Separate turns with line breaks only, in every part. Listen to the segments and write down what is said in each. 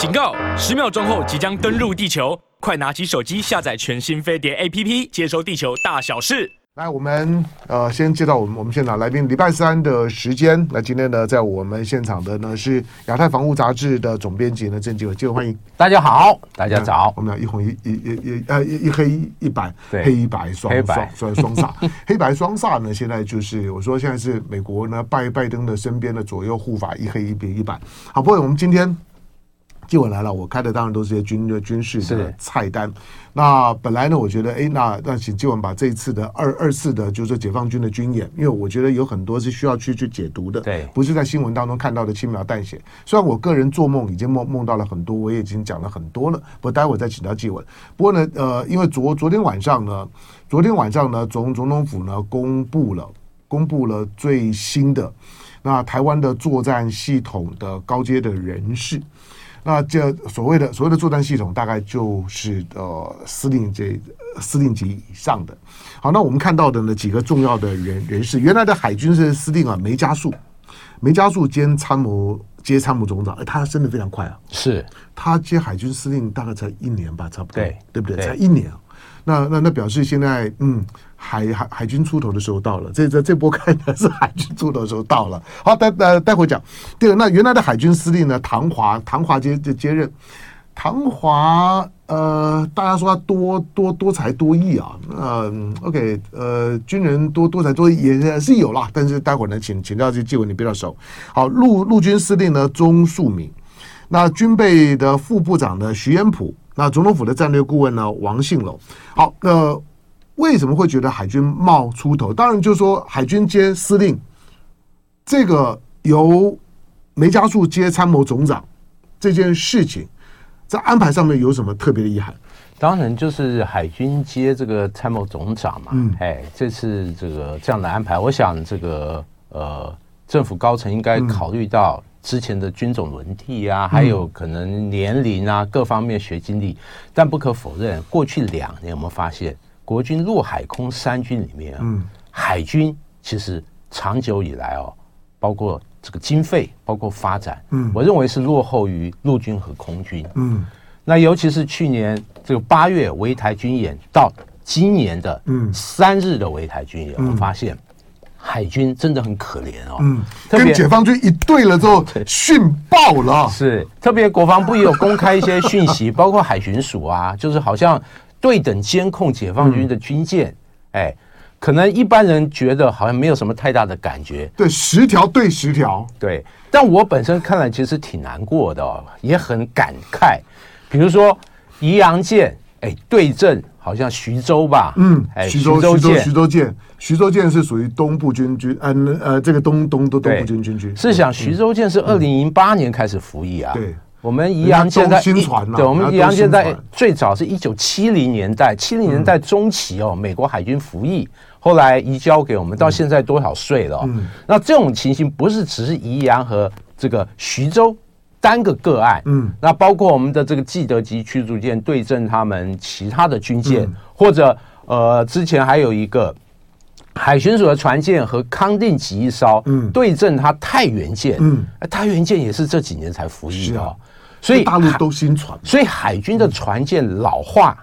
警告！十秒钟后即将登陆地球，快拿起手机下载全新飞碟 APP，接收地球大小事。
来，我们呃先介绍我们我们现场来宾，礼拜三的时间。那今天呢，在我们现场的呢是亚太防务杂志的总编辑呢郑继文，继文欢迎。
大家好，大家早。
我们俩一红一一一一呃一一黑一白，
对
黑白双
黑白
双双煞，黑白双煞呢，现在就是我说现在是美国呢拜拜登的身边的左右护法，一黑一白一白。好，不过我们今天。继文来了，我开的当然都是些军的军事的菜单。那本来呢，我觉得，哎，那那请纪文把这一次的二二次的，就是解放军的军演，因为我觉得有很多是需要去去解读的，
对，
不是在新闻当中看到的轻描淡写。虽然我个人做梦已经梦梦到了很多，我也已经讲了很多了，不过待会再请教纪文。不过呢，呃，因为昨昨天晚上呢，昨天晚上呢，总总统府呢公布了公布了最新的那台湾的作战系统的高阶的人士。那这所谓的所谓的作战系统，大概就是呃司令这司令级以上的。好，那我们看到的呢几个重要的人人士，原来的海军是司令啊，梅加素，梅加素兼参谋接参谋总长，哎，他升的非常快啊，
是
他接海军司令大概才一年吧，差不多，
对
对不对？
对
才一年。那那那表示现在嗯海海海军出头的时候到了，这这这波看的是海军出头的时候到了。好，待待待会讲。第二，那原来的海军司令呢，唐华唐华接接接任，唐华呃，大家说他多多多才多艺啊，嗯，OK，呃，军人多多才多艺也是有啦，但是待会儿呢，请请教这继文你比较熟。好，陆陆军司令呢，钟树敏，那军备的副部长呢，徐延甫。那总统府的战略顾问呢？王信龙。好，那为什么会觉得海军冒出头？当然就是说海军接司令，这个由梅家树接参谋总长这件事情，在安排上面有什么特别的遗憾？
当然就是海军接这个参谋总长嘛。
嗯，
哎，这次这个这样的安排，我想这个呃政府高层应该考虑到。之前的军种轮替啊，还有可能年龄啊，各方面学经历，但不可否认，过去两年我们发现，国军陆海空三军里面啊，海军其实长久以来哦，包括这个经费，包括发展，嗯，我认为是落后于陆军和空军，嗯，那尤其是去年这个八月围台军演到今年的嗯。三日的围台军演，我们发现。海军真的很可怜哦，
嗯，跟解放军一对了之后，训爆了。
是，特别国防部也有公开一些讯息，包括海巡署啊，就是好像对等监控解放军的军舰，哎，可能一般人觉得好像没有什么太大的感觉。
对，十条对十条，
对。但我本身看来其实挺难过的，哦，也很感慨。比如说宜阳舰，哎，对阵。好像徐州吧，
嗯，徐州徐州徐州舰，徐州舰是属于东部军军，嗯呃，这个东东东东部军军区。
是想徐州舰是二零零八年开始服役啊，
对，
我们宜阳舰在，对，我们宜阳舰在最早是一九七零年代，七零年代中期哦，美国海军服役，后来移交给我们，到现在多少岁了？那这种情形不是只是宜阳和这个徐州。单个个案，嗯，那包括我们的这个基德级驱逐舰对阵他们其他的军舰，嗯、或者呃，之前还有一个海巡署的船舰和康定级一艘，嗯，对阵他太原舰，嗯，太原舰也是这几年才服役的，啊、所以
大陆都新船，
所以海军的船舰老化，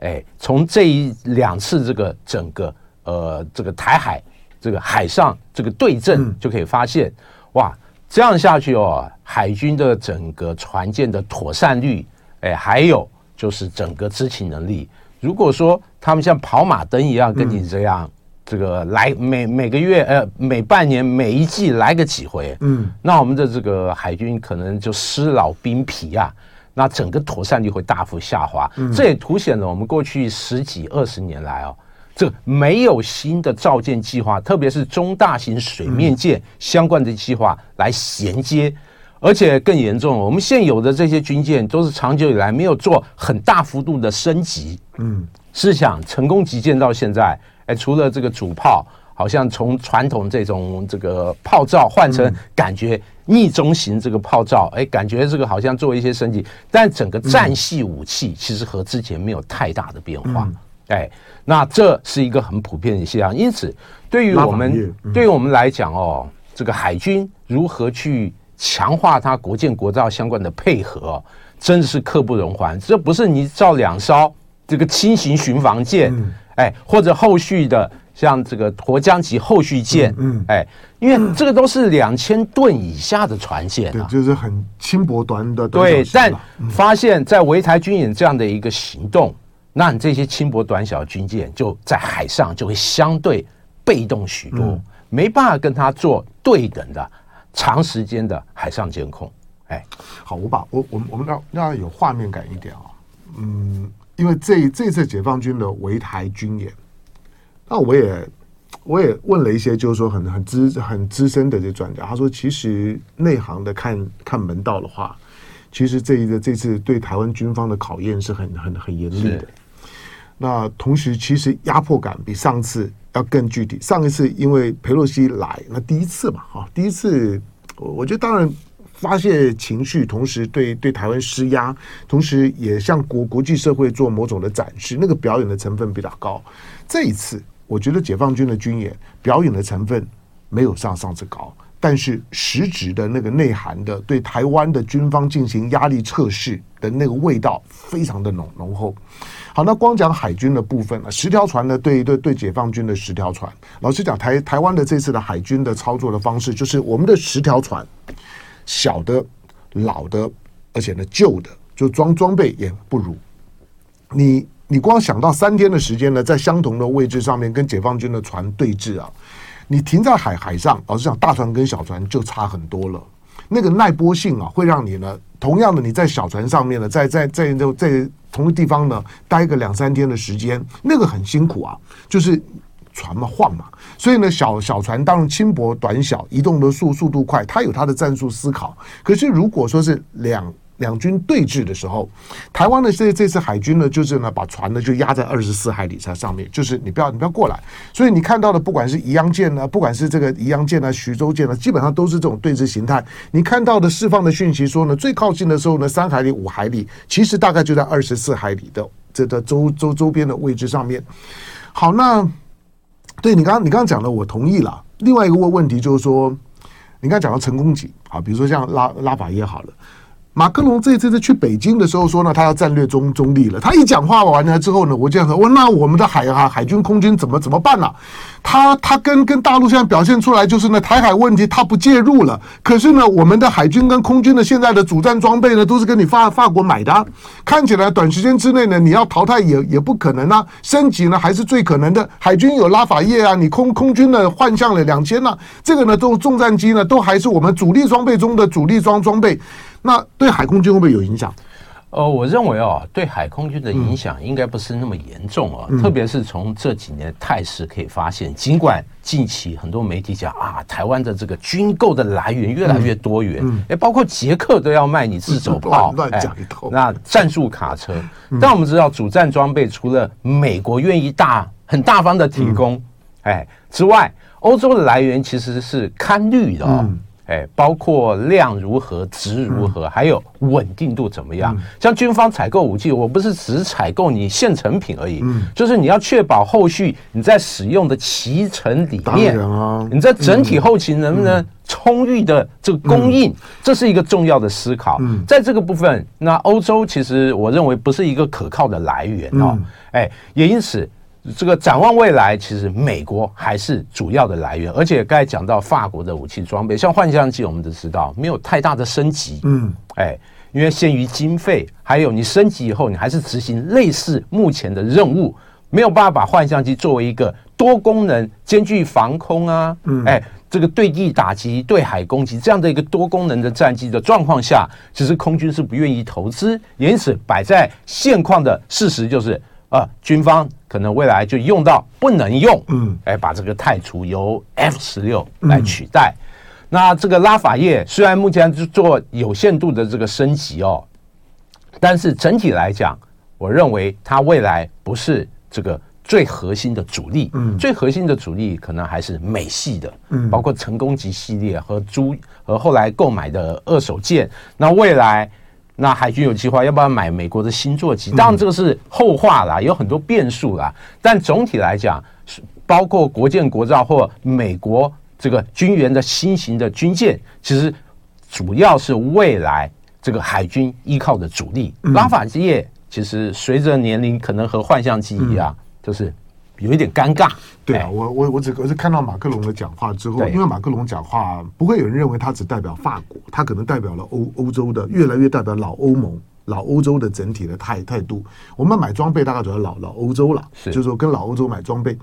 哎，从这一两次这个整个呃这个台海这个海上这个对阵就可以发现，嗯、哇。这样下去哦，海军的整个船舰的妥善率，哎，还有就是整个执勤能力。如果说他们像跑马灯一样跟你这样，这个来每每个月呃每半年每一季来个几回，嗯，那我们的这个海军可能就师老兵疲啊，那整个妥善率会大幅下滑。这也凸显了我们过去十几二十年来哦。这没有新的造舰计划，特别是中大型水面舰相关的计划来衔接，而且更严重，我们现有的这些军舰都是长久以来没有做很大幅度的升级。嗯，试想成功级舰到现在，哎，除了这个主炮，好像从传统这种这个炮罩换成感觉逆中型这个炮罩，哎，感觉这个好像做一些升级，但整个战系武器其实和之前没有太大的变化。哎。那这是一个很普遍的现象，因此对于我们对于我们来讲哦，这个海军如何去强化它国舰国造相关的配合哦，真的是刻不容缓。这不是你造两艘这个轻型巡防舰，嗯、哎，或者后续的像这个沱江级后续舰，嗯，嗯哎，因为这个都是两千吨以下的船舰啊，
对，就是很轻薄端的。
对，但发现，在围台军演这样的一个行动，那你这些轻薄短小的军舰就在海上就会相对被动许多，嗯、没办法跟它做对等的。长时间的海上监控，哎，
好，我把我我们我们要要有画面感一点啊，嗯，因为这这次解放军的围台军演，那我也我也问了一些，就是说很很资很资深的这专家，他说其实内行的看看门道的话，其实这一个这次对台湾军方的考验是很很很严厉的。那同时，其实压迫感比上次。要更具体。上一次因为裴洛西来，那第一次嘛，哈，第一次，我觉得当然发泄情绪，同时对对台湾施压，同时也向国国际社会做某种的展示，那个表演的成分比较高。这一次，我觉得解放军的军演表演的成分没有上上次高，但是实质的那个内涵的对台湾的军方进行压力测试的那个味道非常的浓浓厚。好，那光讲海军的部分了，十条船呢，对对对，解放军的十条船。老实讲，台台湾的这次的海军的操作的方式，就是我们的十条船，小的、老的，而且呢旧的，就装装备也不如。你你光想到三天的时间呢，在相同的位置上面跟解放军的船对峙啊，你停在海海上，老实讲，大船跟小船就差很多了。那个耐波性啊，会让你呢，同样的你在小船上面呢，在在在在在同一个地方呢待个两三天的时间，那个很辛苦啊，就是船嘛晃嘛，所以呢小小船当然轻薄短小，移动的速速度快，它有它的战术思考。可是如果说是两。两军对峙的时候，台湾的这这次海军呢，就是呢把船呢就压在二十四海里在上面，就是你不要你不要过来。所以你看到的，不管是宜阳舰呢，不管是这个宜阳舰呢、徐州舰呢，基本上都是这种对峙形态。你看到的释放的讯息说呢，最靠近的时候呢，三海里、五海里，其实大概就在二十四海里的这个周周周边的位置上面。好，那对你刚刚你刚刚讲的，我同意了。另外一个问问题就是说，你刚刚讲到成功级啊，比如说像拉拉法也好了。马克龙这一次是去北京的时候说呢，他要战略中中立了。他一讲话完了之后呢，我这样说，那我们的海海海军空军怎么怎么办呢、他他跟跟大陆现在表现出来就是呢，台海问题他不介入了。可是呢，我们的海军跟空军的现在的主战装备呢，都是跟你法法国买的、看起来短时间之内呢，你要淘汰也也不可能啊。升级呢还是最可能的。海军有拉法叶啊，你空空军呢换向了两千呢，这个呢都重战机呢都还是我们主力装备中的主力装装备。那对海空军会不会有影响？
呃，我认为哦，对海空军的影响应该不是那么严重啊。嗯、特别是从这几年的态势可以发现，尽管近期很多媒体讲啊，台湾的这个军购的来源越来越多元，哎、嗯，包括捷克都要卖你自走炮，
乱讲一通。
那战术卡车，嗯、但我们知道主战装备除了美国愿意大很大方的提供，哎、嗯、之外，欧洲的来源其实是堪虑的哦。包括量如何、值如何，还有稳定度怎么样？像军方采购武器，我不是只采购你现成品而已，就是你要确保后续你在使用的期程里面，你在整体后勤能不能充裕的这个供应，这是一个重要的思考。在这个部分，那欧洲其实我认为不是一个可靠的来源哦。哎，也因此。这个展望未来，其实美国还是主要的来源，而且刚才讲到法国的武器装备，像幻象机，我们都知道没有太大的升级，嗯，哎，因为限于经费，还有你升级以后，你还是执行类似目前的任务，没有办法把幻象机作为一个多功能、兼具防空啊，嗯，哎，这个对地打击、对海攻击这样的一个多功能的战机的状况下，其实空军是不愿意投资，因此摆在现况的事实就是。啊，军方可能未来就用到不能用，嗯，哎，把这个太除，由 F 十六来取代。嗯、那这个拉法叶虽然目前是做有限度的这个升级哦，但是整体来讲，我认为它未来不是这个最核心的主力，嗯，最核心的主力可能还是美系的，嗯，包括成功级系列和租和后来购买的二手舰，那未来。那海军有计划要不要买美国的新座机？当然这个是后话啦，有很多变数啦。但总体来讲，包括国舰国造或美国这个军援的新型的军舰，其实主要是未来这个海军依靠的主力。嗯、拉法基业其实随着年龄，可能和幻象机一样，嗯、就是有一点尴尬。
对啊，我我我只我是看到马克龙的讲话之后，因为马克龙讲话不会有人认为他只代表法国，他可能代表了欧欧洲的，越来越代表老欧盟、老欧洲的整体的态态度。我们买装备大概主要老老欧洲了，是就是说跟老欧洲买装备。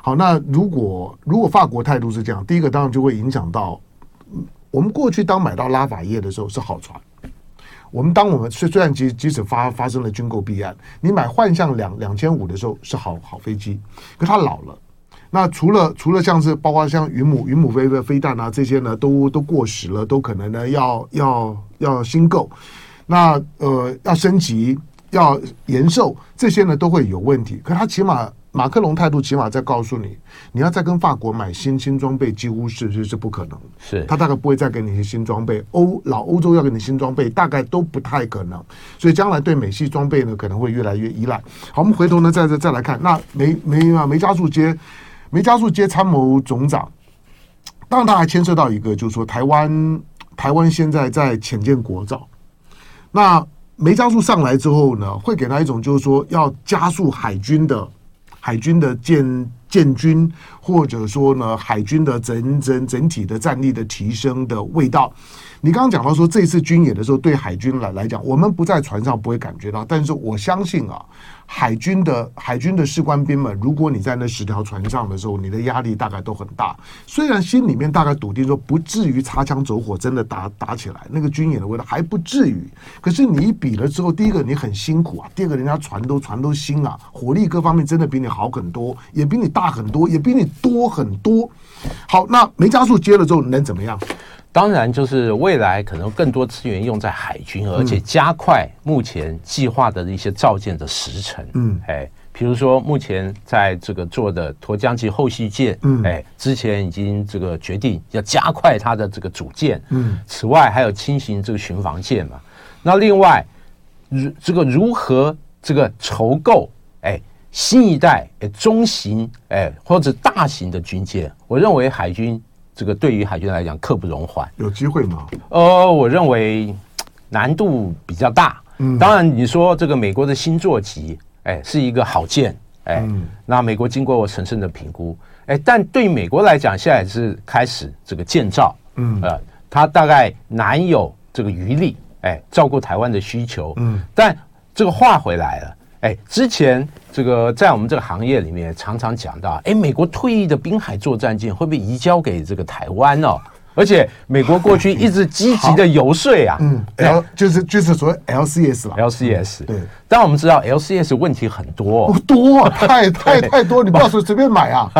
好，那如果如果法国态度是这样，第一个当然就会影响到，我们过去当买到拉法叶的时候是好船，我们当我们虽虽然即即使发发生了军购弊案，你买幻象两两千五的时候是好好飞机，可它老了，那除了除了像是包括像云母云母飞的飞弹啊这些呢都都过时了，都可能呢要要要新购，那呃要升级要延寿这些呢都会有问题，可它起码。马克龙态度起码在告诉你，你要再跟法国买新新装备，几乎是是是不可能。
是
他大概不会再给你一些新装备，欧老欧洲要给你新装备，大概都不太可能。所以将来对美系装备呢，可能会越来越依赖。好，我们回头呢，再再再来看，那梅梅啊梅加树接梅加树接参谋总长，当然他还牵涉到一个，就是说台湾台湾现在在潜舰国造，那梅加树上来之后呢，会给他一种就是说要加速海军的。海军的建建军，或者说呢，海军的整整整体的战力的提升的味道。你刚刚讲到说，这次军演的时候，对海军来来讲，我们不在船上不会感觉到，但是我相信啊。海军的海军的士官兵们，如果你在那十条船上的时候，你的压力大概都很大。虽然心里面大概笃定说不至于擦枪走火，真的打打起来，那个军演的味道还不至于。可是你一比了之后，第一个你很辛苦啊，第二个人家船都船都新啊，火力各方面真的比你好很多，也比你大很多，也比你多很多。好，那梅加速接了之后能怎么样？
当然，就是未来可能更多资源用在海军，而且加快目前计划的一些造舰的时程。嗯，哎，比如说目前在这个做的沱江级后续舰，嗯，哎，之前已经这个决定要加快它的这个组建。嗯，此外还有轻型这个巡防舰嘛。那另外，如这个如何这个筹购，哎，新一代哎中型哎或者大型的军舰，我认为海军。这个对于海军来讲，刻不容缓。
有机会吗？
呃，我认为难度比较大。嗯，当然你说这个美国的新座级，哎，是一个好舰，哎，嗯、那美国经过我审慎的评估，哎，但对美国来讲，现在是开始这个建造，嗯，呃，他大概难有这个余力，哎，照顾台湾的需求。嗯，但这个话回来了。哎，之前这个在我们这个行业里面常常讲到，哎，美国退役的滨海作战舰会不会移交给这个台湾哦？而且美国过去一直积极的游说啊，
嗯，L 就是就是说 LCS 了
，LCS
对。
但我们知道 LCS 问题很多，
多太太太多，你不要说随便买啊。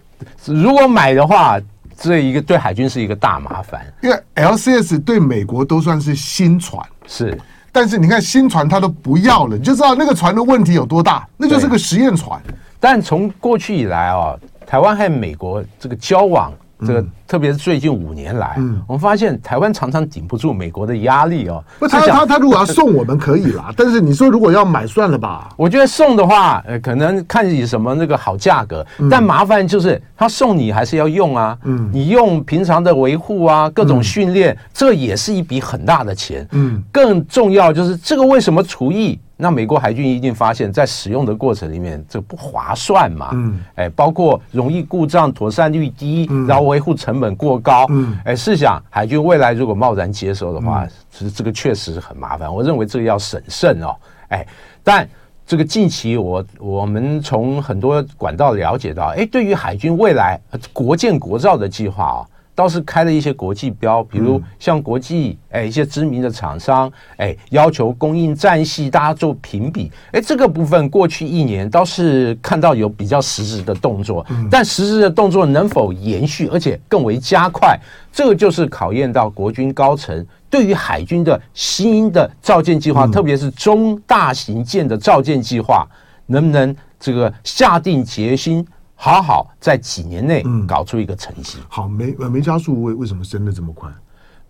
如果买的话，这一个对海军是一个大麻烦，
因为 LCS 对美国都算是新船，
是。
但是你看新船它都不要了，你就知道那个船的问题有多大，那就是个实验船。
但从过去以来啊，台湾和美国这个交往。这个特别是最近五年来，嗯，我们发现台湾常常顶不住美国的压力哦。
不，他他他如果要送我们可以啦，但是你说如果要买算了吧。
我觉得送的话，呃，可能看你什么那个好价格，但麻烦就是他送你还是要用啊，嗯，你用平常的维护啊，各种训练，这也是一笔很大的钱，嗯，更重要就是这个为什么除役？那美国海军一定发现，在使用的过程里面，这不划算嘛？嗯，哎，包括容易故障、妥善率低，然后维护成本过高。嗯，哎，试想海军未来如果贸然接收的话，其实这个确实很麻烦。我认为这个要审慎哦。哎，但这个近期我我们从很多管道了解到，哎，对于海军未来国建国造的计划啊。倒是开了一些国际标，比如像国际哎一些知名的厂商哎要求供应战系，大家做评比。哎这个部分过去一年倒是看到有比较实质的动作，但实质的动作能否延续，而且更为加快，这个就是考验到国军高层对于海军的新的造舰计划，特别是中大型舰的造舰计划，能不能这个下定决心。好好在几年内搞出一个成绩。
好，梅梅加速为为什么升的这么快？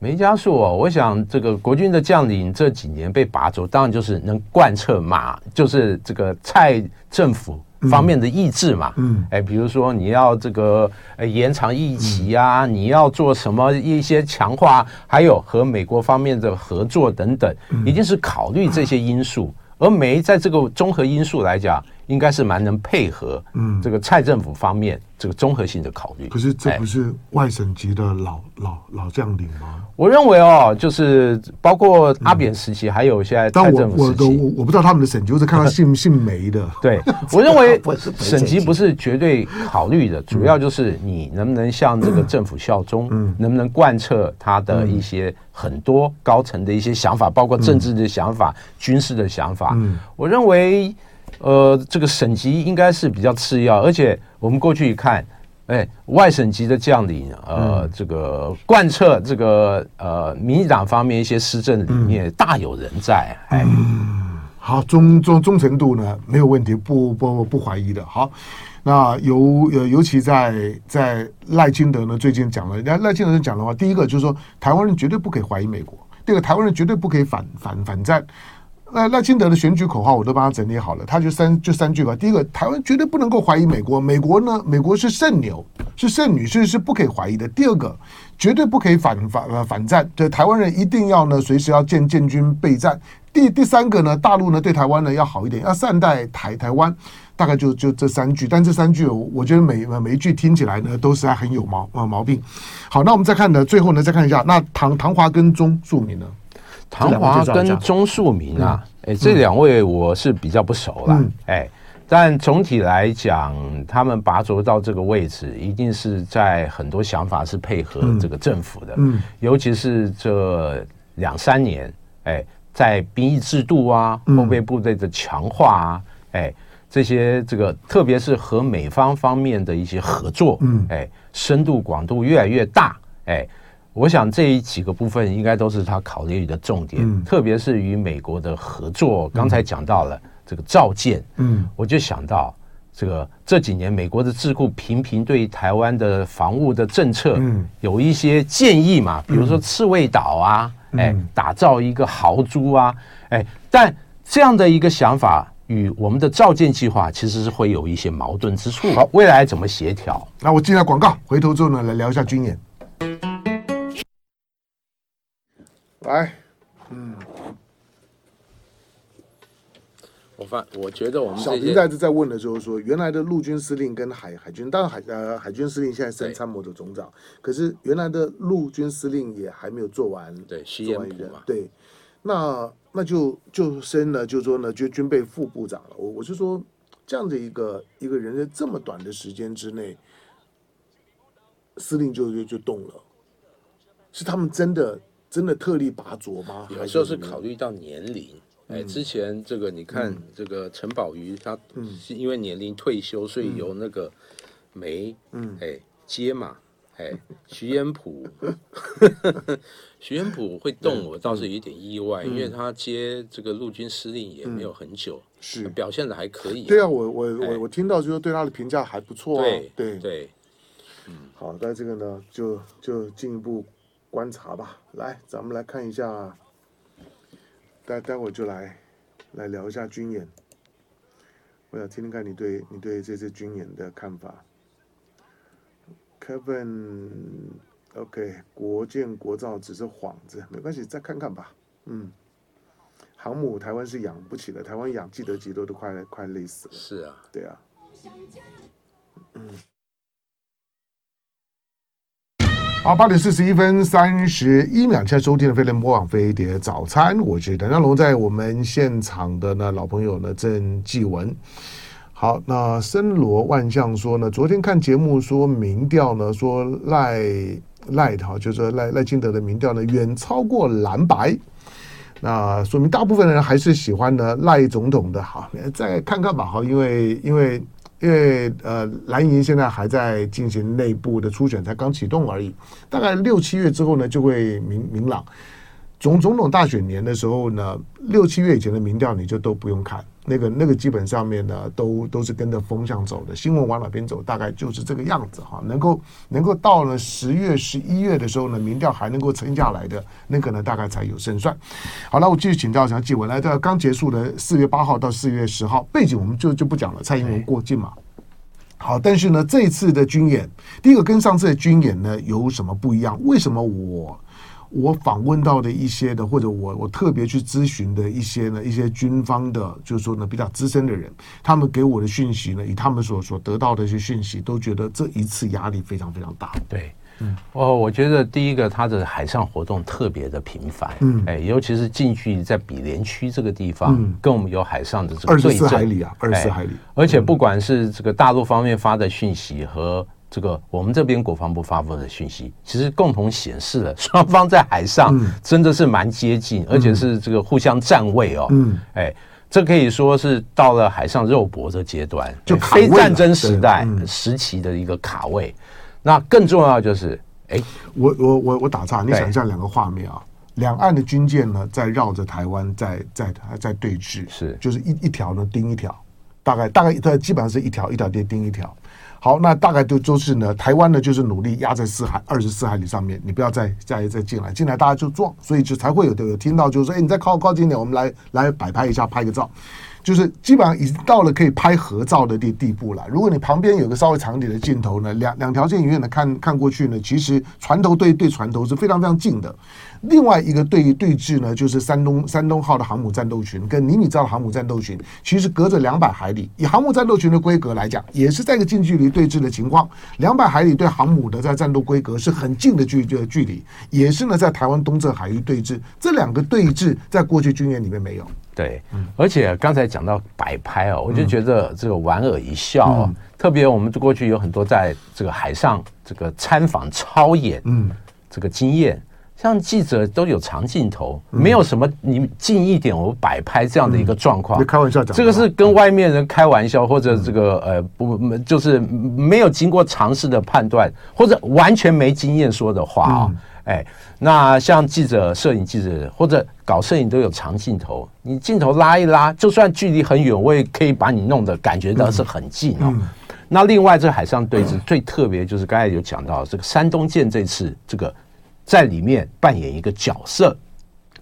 梅加速哦，我想这个国军的将领这几年被拔走，当然就是能贯彻马，就是这个蔡政府方面的意志嘛，
嗯，
哎，比如说你要这个呃延长疫期啊，你要做什么一些强化，还有和美国方面的合作等等，一定是考虑这些因素。而梅在这个综合因素来讲，应该是蛮能配合，嗯，这个蔡政府方面这个综合性的考虑。
可是这不是外省籍的老老老将领吗？
我认为哦，就是包括阿扁时期，还有现在蔡政府时期，
我不知道他们的省级，我只看到姓 姓梅的。
对，我认为 省级不是绝对考虑的，主要就是你能不能向这个政府效忠，嗯能不能贯彻他的一些很多高层的一些想法，包括政治的想法、军事的想法。我认为。呃，这个省级应该是比较次要，而且我们过去一看，哎，外省级的将领，呃，嗯、这个贯彻这个呃民进党方面一些施政理念，嗯、大有人在。哎，
嗯、好，忠忠忠诚度呢没有问题，不不不怀疑的。好，那尤呃尤其在在赖清德呢最近讲了，人家赖清德讲的话，第一个就是说台湾人绝对不可以怀疑美国，第二个台湾人绝对不可以反反反战。那赖清德的选举口号我都帮他整理好了，他就三就三句吧。第一个，台湾绝对不能够怀疑美国，美国呢，美国是圣牛，是圣女，所以是不可以怀疑的。第二个，绝对不可以反反呃反战，对台湾人一定要呢随时要建建军备战。第第三个呢，大陆呢对台湾呢要好一点，要善待台台湾。大概就就这三句，但这三句我觉得每每一句听起来呢都是还很有毛毛病。好，那我们再看呢，最后呢再看一下，那唐唐华跟钟树民呢？
唐华跟钟树明啊，哎，这两位我是比较不熟了，哎，但总体来讲，他们拔擢到这个位置，一定是在很多想法是配合这个政府的，嗯，尤其是这两三年，哎，在兵役制度啊、后备部队的强化啊，哎，这些这个，特别是和美方方面的一些合作，嗯，哎，深度广度越来越大，哎。我想这一几个部分应该都是他考虑的重点，嗯、特别是与美国的合作。刚才讲到了这个造舰，嗯，我就想到这个这几年美国的智库频频对台湾的防务的政策，有一些建议嘛，比如说刺猬岛啊，哎，打造一个豪猪啊，哎，但这样的一个想法与我们的造舰计划其实是会有一些矛盾之处。好，未来怎么协调？
那我进下广告，回头之后呢，来聊一下军演。来，嗯，
我发，我觉得我们
小平在这在问的时候说，原来的陆军司令跟海海军，当然海呃海军司令现在升参谋的总长，可是原来的陆军司令也还没有做完，
对，做完人
嘛，对，那那就就升了，就说呢，就军备副部长了。我我是说，这样的一个一个人在这么短的时间之内，司令就就就动了，是他们真的。真的特立拔擢吗？
有时候是考虑到年龄。哎，之前这个你看，这个陈宝瑜他是因为年龄退休，所以由那个梅嗯。哎接嘛哎 徐延甫，徐延甫会动我倒是有点意外，因为他接这个陆军司令也没有很久，是。表现的还可以。
对啊，我我我我听到就是对他的评价还不错啊。
对
对。
对，
嗯，好，那这个呢就就进一步。观察吧，来，咱们来看一下，待待会儿就来来聊一下军演。我想听听看你对你对这次军演的看法。Kevin，OK，国建国造只是幌子，没关系，再看看吧。嗯，航母台湾是养不起的，台湾养既得几多都快快累死了。
是啊，
对啊。嗯。好，八点四十一分三十一秒，现在收听的飞碟播网飞碟早餐，我是谭家龙，在我们现场的呢老朋友呢郑继文。好，那森罗万象说呢，昨天看节目说民调呢说赖赖哈，就是赖赖清德的民调呢远超过蓝白，那说明大部分人还是喜欢呢赖总统的。好，再看看吧，哈，因为因为。因为呃，蓝营现在还在进行内部的初选，才刚启动而已。大概六七月之后呢，就会明明朗。总总统大选年的时候呢，六七月以前的民调你就都不用看。那个那个基本上面呢，都都是跟着风向走的。新闻往哪边走，大概就是这个样子哈。能够能够到了十月、十一月的时候呢，民调还能够撑下来的那个呢，大概才有胜算。好了，我继续请教一下纪文，来，这刚结束的四月八号到四月十号，背景我们就就不讲了，蔡英文过境嘛。好，但是呢，这一次的军演，第一个跟上次的军演呢有什么不一样？为什么我？我访问到的一些的，或者我我特别去咨询的一些呢，一些军方的，就是说呢比较资深的人，他们给我的讯息呢，以他们所所得到的一些讯息，都觉得这一次压力非常非常大。
对，嗯，哦，我觉得第一个，它的海上活动特别的频繁，嗯，哎，尤其是近距离在比连区这个地方，嗯，跟我们有海上的这个对
二十四海里啊，二十四海里，
而且不管是这个大陆方面发的讯息和。这个我们这边国防部发布的讯息，其实共同显示了 双方在海上真的是蛮接近，而且是这个互相站位哦。嗯，哎，这可以说是到了海上肉搏的阶段，就非战争时代时期的一个卡位。那更重要就是，哎，
我我我我打岔，你想象两个画面啊，两岸的军舰呢在绕着台湾在在在对峙，是。就是一一条呢盯一条，大概大概它基本上是一条一条盯盯一条。好，那大概就就是呢，台湾呢就是努力压在四海二十四海里上面，你不要再再再进来，进来大家就撞，所以就才会有的有听到就是说，哎，你再靠靠近点，我们来来摆拍一下，拍个照，就是基本上已经到了可以拍合照的地地步了。如果你旁边有个稍微长一点的镜头呢，两两条线远远的看看过去呢，其实船头对对船头是非常非常近的。另外一个对对峙呢，就是山东山东号的航母战斗群跟尼米兹号的航母战斗群，其实隔着两百海里。以航母战斗群的规格来讲，也是在一个近距离对峙的情况。两百海里对航母的在战斗规格是很近的距的距离，也是呢在台湾东侧海域对峙。这两个对峙在过去军演里面没有。
对，而且刚才讲到摆拍哦，我就觉得这个莞尔一笑哦。嗯、特别我们过去有很多在这个海上这个参访超演，嗯，这个经验。像记者都有长镜头，没有什么你近一点我摆拍这样的一个状况。
开玩笑讲，
这个是跟外面人开玩笑，或者这个呃不，就是没有经过尝试的判断，或者完全没经验说的话啊。哎，那像记者、摄影记者或者搞摄影都有长镜头，你镜头拉一拉，就算距离很远，我也可以把你弄得感觉到是很近哦。那另外这海上对峙最特别就是刚才有讲到这个山东舰这次这个。在里面扮演一个角色，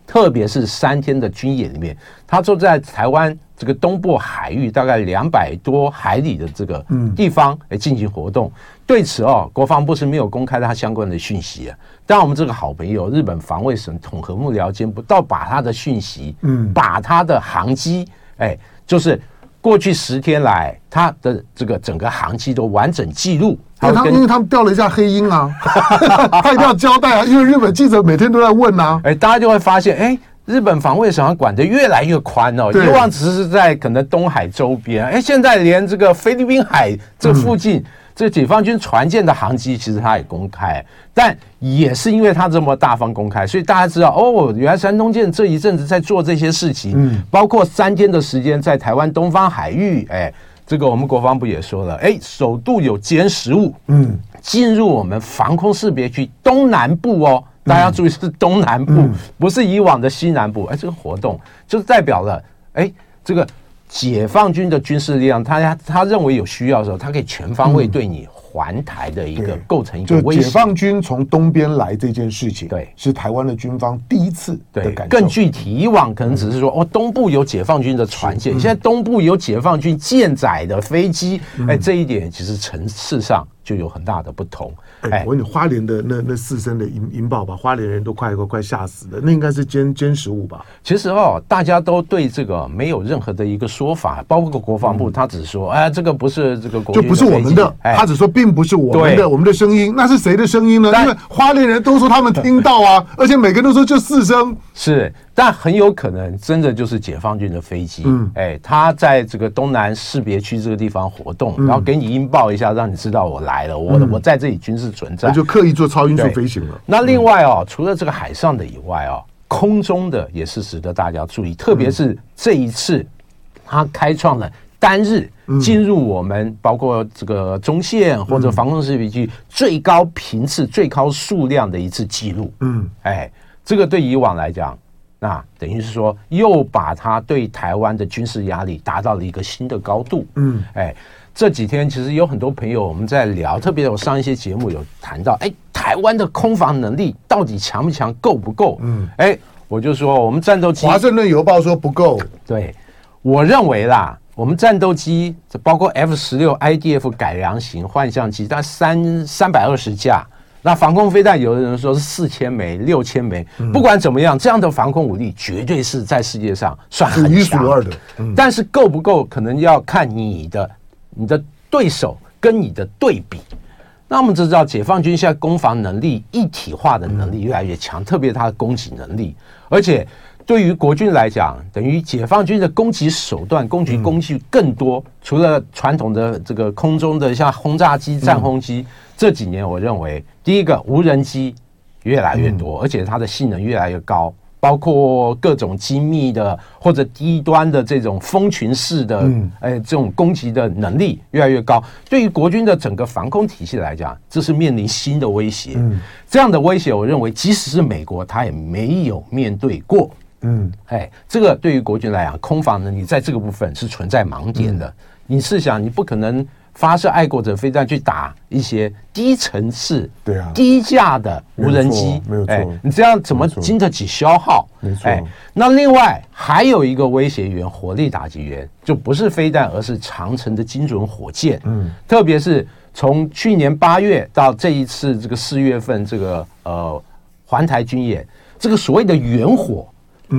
特别是三天的军演里面，他就在台湾这个东部海域大概两百多海里的这个地方来进行活动。对此哦，国防部是没有公开它相关的讯息啊。但我们这个好朋友日本防卫省统合幕僚监部倒把他的讯息，嗯，把他的航机，哎，就是。过去十天来，他的这个整个航机都完整记录。
因为他因为他们掉了一下黑鹰啊，他一定要交代啊，因为日本记者每天都在问啊。
哎，大家就会发现，哎，日本防卫省管得越来越宽哦。以往只是在可能东海周边，哎，现在连这个菲律宾海这附近。嗯这解放军船舰的航机其实他也公开，但也是因为他这么大方公开，所以大家知道哦，原来山东舰这一阵子在做这些事情，嗯，包括三天的时间在台湾东方海域，哎，这个我们国防部也说了，哎，首度有歼十五，嗯，进入我们防空识别区东南部哦，大家注意是东南部，不是以往的西南部，哎，这个活动就代表了，哎，这个。解放军的军事力量，他他认为有需要的时候，他可以全方位对你环台的一个构成一个威
胁。解放军从东边来这件事情，对，是台湾的军方第一次的感受。
更具体，以往可能只是说，哦，东部有解放军的船舰，现在东部有解放军舰载的飞机，哎，这一点其实层次上就有很大的不同。
哎，我问你，花莲的那那四声的音音爆吧，花莲人都快快快吓死了。那应该是歼歼十五吧？
其实哦，大家都对这个没有任何的一个说法，包括国防部，他只说，哎，这个不是这个国，
就不是我们的。他只说并不是我们的，我们的声音，那是谁的声音呢？因为花莲人都说他们听到啊，而且每个人都说就四声。
是，但很有可能真的就是解放军的飞机。嗯，哎，他在这个东南识别区这个地方活动，然后给你音报一下，让你知道我来了，我我在这里军事存在，
就刻意做超音速飞行了。
那另外哦，除了这个海上的以外哦，空中的也是值得大家注意，特别是这一次，他开创了单日进入我们包括这个中线或者防空识别区最高频次、最高数量的一次记录。嗯，哎。这个对以往来讲，那等于是说又把他对台湾的军事压力达到了一个新的高度。
嗯，
哎，这几天其实有很多朋友我们在聊，特别我上一些节目有谈到，哎，台湾的空防能力到底强不强，够不够？嗯，哎，我就说我们战斗机，
华盛顿邮报说不够。
对，我认为啦。我们战斗机，包括 F 十六 IDF 改良型幻象机，它三三百二十架。那防空飞弹，有的人说是四千枚、六千枚。不管怎么样，这样的防空武力绝对是在世界上算很强，数一数二的。但是够不够，可能要看你的你的对手跟你的对比。那我们知道，解放军现在攻防能力一体化的能力越来越强，特别它的攻击能力，而且。对于国军来讲，等于解放军的攻击手段、攻击工具更多。嗯、除了传统的这个空中的像轰炸机、战轰机，嗯、这几年我认为，第一个无人机越来越多，嗯、而且它的性能越来越高，包括各种精密的或者低端的这种蜂群式的，嗯、哎，这种攻击的能力越来越高。对于国军的整个防空体系来讲，这是面临新的威胁。嗯、这样的威胁，我认为即使是美国，他也没有面对过。嗯，哎，这个对于国军来讲，空防能力在这个部分是存在盲点的。嗯、你试想，你不可能发射爱国者飞弹去打一些低层次、对啊、低价的无人机，没有错。哎，你这样怎么经得起消耗？没错。哎，那另外还有一个威胁源，火力打击源，就不是飞弹，而是长城的精准火箭。嗯，特别是从去年八月到这一次这个四月份，这个呃环台军演，这个所谓的远火。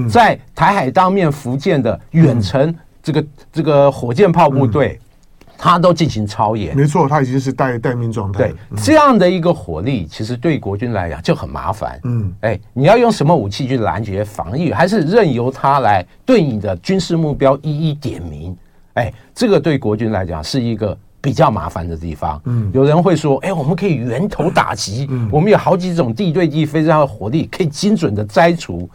在台海当面福建的远程这个这个火箭炮部队，他都进行操演。
没错，他已经是待待命状态。
对，这样的一个火力，其实对国军来讲就很麻烦。嗯，哎，你要用什么武器去拦截防御，还是任由他来对你的军事目标一一点名？哎，这个对国军来讲是一个比较麻烦的地方。嗯，有人会说，哎，我们可以源头打击，我们有好几种地对地飞弹的火力，可以精准的摘除。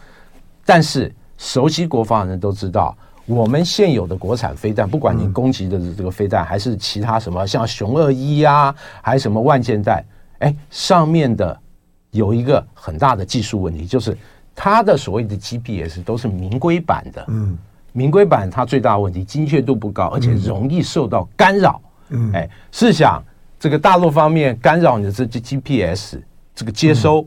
但是熟悉国防的人都知道，我们现有的国产飞弹，不管你攻击的这个飞弹，还是其他什么，像熊二一呀，还是什么万箭弹，哎，上面的有一个很大的技术问题，就是它的所谓的 GPS 都是明规版的。嗯，明规版它最大的问题，精确度不高，而且容易受到干扰。嗯，哎，试想这个大陆方面干扰你的这 GPS 这个接收。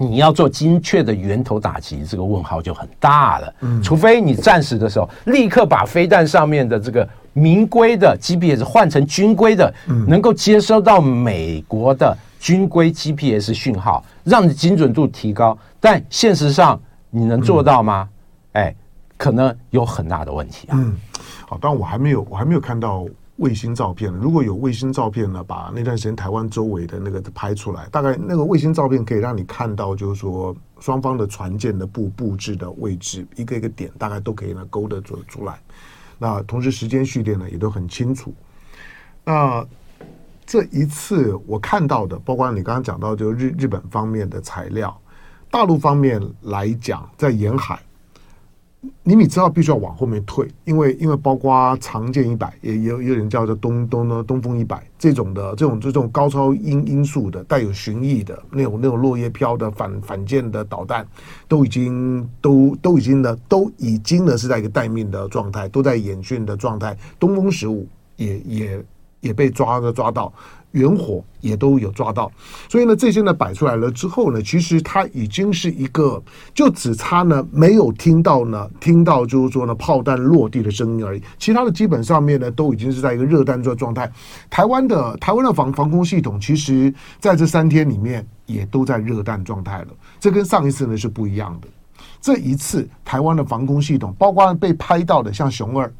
你要做精确的源头打击，这个问号就很大了。嗯，除非你战时的时候立刻把飞弹上面的这个民规的 GPS 换成军规的，能够接收到美国的军规 GPS 讯号，让你精准度提高。但现实上你能做到吗？哎，可能有很大的问题啊。
嗯，好，但我还没有，我还没有看到。卫星照片，如果有卫星照片呢，把那段时间台湾周围的那个拍出来，大概那个卫星照片可以让你看到，就是说双方的船舰的布布置的位置，一个一个点大概都可以呢勾得出出来。那同时时间序列呢也都很清楚。那这一次我看到的，包括你刚刚讲到就日日本方面的材料，大陆方面来讲，在沿海。你你知道必须要往后面退，因为因为包括长剑一百，也有有人叫做东东呢东风一百这种的这种这种高超音音速的带有巡弋的那种那种落叶飘的反反舰的导弹，都已经都都已经呢都已经呢是在一个待命的状态，都在演训的状态。东风十五也也也被抓的抓到。远火也都有抓到，所以呢，这些呢摆出来了之后呢，其实它已经是一个，就只差呢没有听到呢，听到就是说呢炮弹落地的声音而已，其他的基本上面呢都已经是在一个热弹状状态。台湾的台湾的防防空系统，其实在这三天里面也都在热弹状态了，这跟上一次呢是不一样的。这一次台湾的防空系统，包括被拍到的像雄二。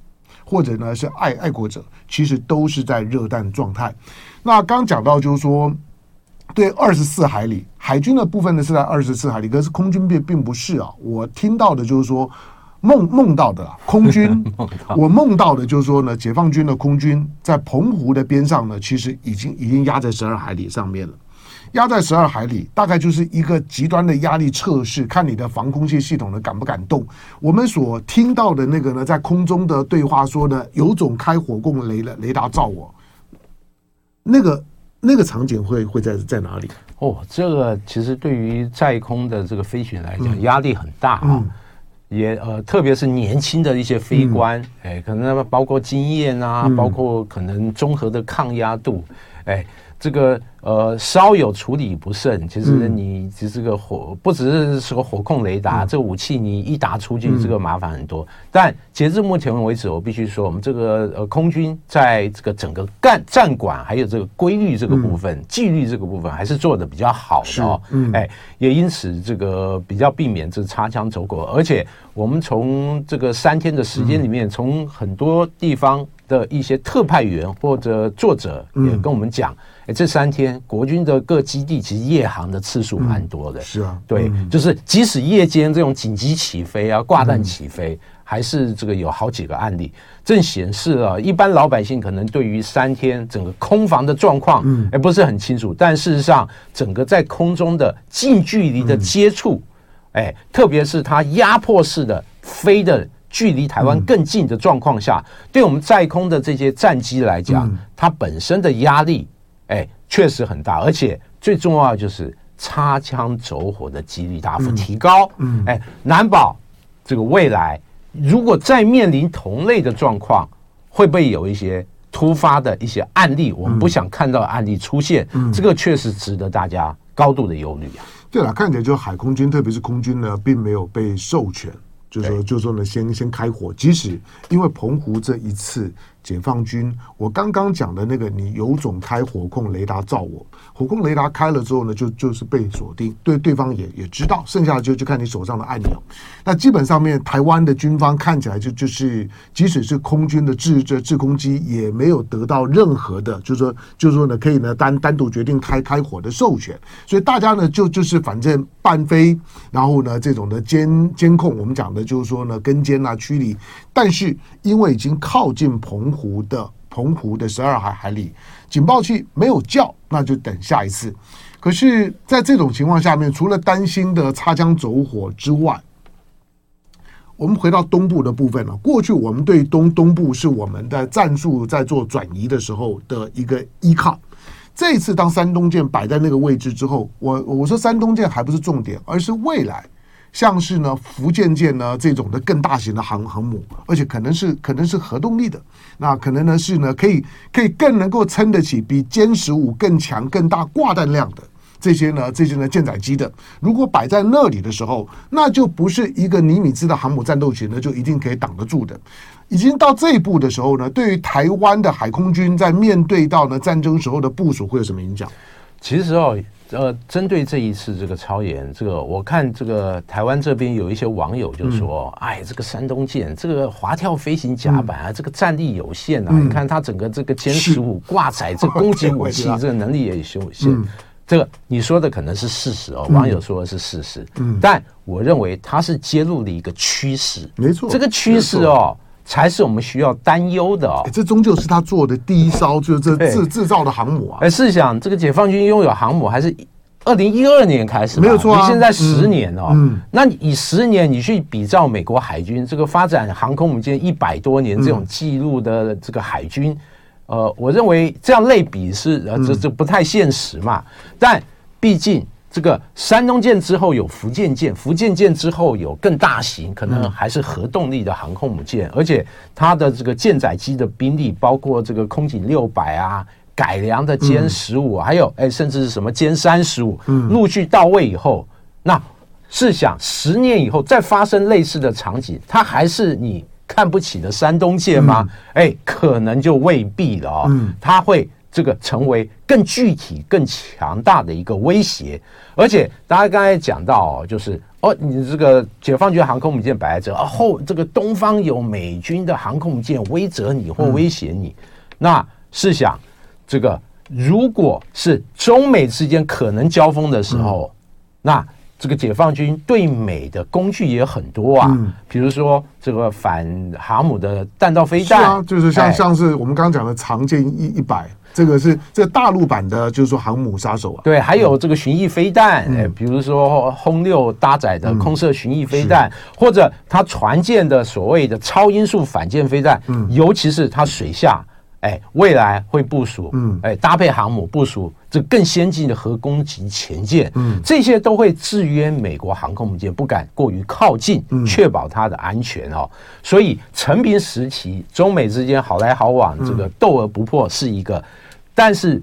或者呢是爱爱国者，其实都是在热弹状态。那刚讲到就是说，对二十四海里海军的部分呢是在二十四海里，可是空军并并不是啊。我听到的就是说梦梦到的 空军，我梦到的就是说呢，解放军的空军在澎湖的边上呢，其实已经已经压在十二海里上面了。压在十二海里，大概就是一个极端的压力测试，看你的防空系系统呢敢不敢动。我们所听到的那个呢，在空中的对话说呢，有种开火供雷了雷达照我。那个那个场景会会在在哪里？
哦，这个其实对于在空的这个飞行来讲，压力很大啊。嗯也呃，特别是年轻的一些飞官，哎、嗯，可能包括经验啊，嗯、包括可能综合的抗压度，哎。这个呃，稍有处理不慎，其实你这个火不只是是个火控雷达，这个武器你一打出去，这个麻烦很多。但截至目前为止，我必须说，我们这个呃空军在这个整个干战管还有这个规律这个部分、纪律这个部分，还是做的比较好的哦。哎，也因此这个比较避免这擦枪走火，而且我们从这个三天的时间里面，从很多地方的一些特派员或者作者也跟我们讲。这三天，国军的各基地其实夜航的次数蛮多的。
是啊，
对，就是即使夜间这种紧急起飞啊、挂弹起飞，还是这个有好几个案例，正显示了一般老百姓可能对于三天整个空防的状况，哎，不是很清楚。但事实上，整个在空中的近距离的接触，哎，特别是它压迫式的飞的距离台湾更近的状况下，对我们在空的这些战机来讲，它本身的压力。哎，确实很大，而且最重要就是擦枪走火的几率大幅提高。嗯，哎，难保这个未来如果再面临同类的状况，会不会有一些突发的一些案例？我们不想看到的案例出现，嗯这个确实值得大家高度的忧虑啊。
对了，看起来就海空军，特别是空军呢，并没有被授权，就是说，就说呢，先先开火，即使因为澎湖这一次。解放军，我刚刚讲的那个，你有种开火控雷达照我，火控雷达开了之后呢，就就是被锁定，对对方也也知道，剩下的就就看你手上的按钮。那基本上面，台湾的军方看起来就就是，即使是空军的制这制空机，也没有得到任何的，就是说就是说呢，可以呢单单独决定开开火的授权，所以大家呢就就是反正伴飞，然后呢这种的监监控，我们讲的就是说呢跟监啊驱离，但是因为已经靠近澎。湖的澎湖的十二海海里警报器没有叫，那就等下一次。可是，在这种情况下面，除了担心的擦枪走火之外，我们回到东部的部分了。过去我们对东东部是我们的战术在做转移的时候的一个依靠。这一次，当山东舰摆在那个位置之后，我我说山东舰还不是重点，而是未来。像是呢，福建舰呢这种的更大型的航航母，而且可能是可能是核动力的，那可能呢是呢可以可以更能够撑得起比歼十五更强更大挂弹量的这些呢这些呢舰载机的，如果摆在那里的时候，那就不是一个尼米兹的航母战斗群呢就一定可以挡得住的。已经到这一步的时候呢，对于台湾的海空军在面对到呢战争时候的部署会有什么影响？
其实哦。呃，针对这一次这个超演，这个我看这个台湾这边有一些网友就说：“嗯、哎，这个山东舰这个滑跳飞行甲板啊，嗯、这个战力有限啊！嗯、你看它整个这个歼十五挂载这攻击武器，这个能力也有限。嗯、这个你说的可能是事实哦，网友说的是事实。嗯，但我认为它是揭露了一个趋势。没错，这个趋势哦。”才是我们需要担忧的哦。
这终究是他做的第一艘，就是这制制造的航母啊。
哎，试想这个解放军拥有航母，还是二零一二年开始，没有错啊。现在十年哦，嗯，那你以十年你去比照美国海军这个发展航空母舰一百多年这种记录的这个海军，呃，我认为这样类比是呃这这不太现实嘛。但毕竟。这个山东舰之后有福建舰，福建舰之后有更大型，可能还是核动力的航空母舰，而且它的这个舰载机的兵力，包括这个空警六百啊，改良的歼十五，还有哎，甚至是什么歼三十五，陆续到位以后，那试想十年以后再发生类似的场景，它还是你看不起的山东舰吗？哎，可能就未必了哦，它会。这个成为更具体、更强大的一个威胁，而且大家刚才讲到哦，就是哦，你这个解放军航空母舰摆在这，而后这个东方有美军的航空母舰威责你或威胁你，那试想，这个如果是中美之间可能交锋的时候，那这个解放军对美的工具也很多啊，比如说这个反航母的弹道飞弹，
就是像像是我们刚刚讲的长剑一一百。这个是这个大陆版的，就是说航母杀手啊。
对，还有这个巡弋飞弹，哎，比如说轰六搭载的空射巡弋飞弹，或者它船舰的所谓的超音速反舰飞弹，尤其是它水下，哎，未来会部署，
嗯，
哎，搭配航母部署这更先进的核攻击潜舰，
嗯，
这些都会制约美国航空母舰不敢过于靠近，
嗯，
确保它的安全哦。所以成平时期，中美之间好来好往，这个斗而不破是一个，但是。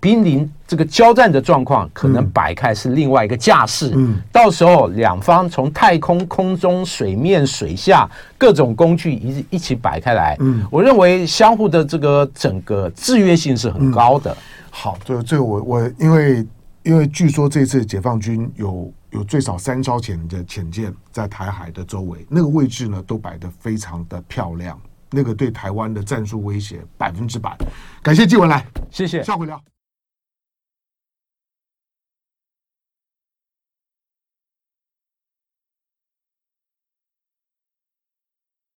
濒临这个交战的状况，可能摆开是另外一个架势。
嗯，
到时候两方从太空、空中、水面、水下各种工具一一起摆开来。嗯，我认为相互的这个整个制约性是很高的。嗯、
好，这这个我我因为因为据说这次解放军有有最少三艘潜的潜舰在台海的周围，那个位置呢都摆得非常的漂亮。那个对台湾的战术威胁百分之百，感谢纪文来，
谢谢，
下回聊。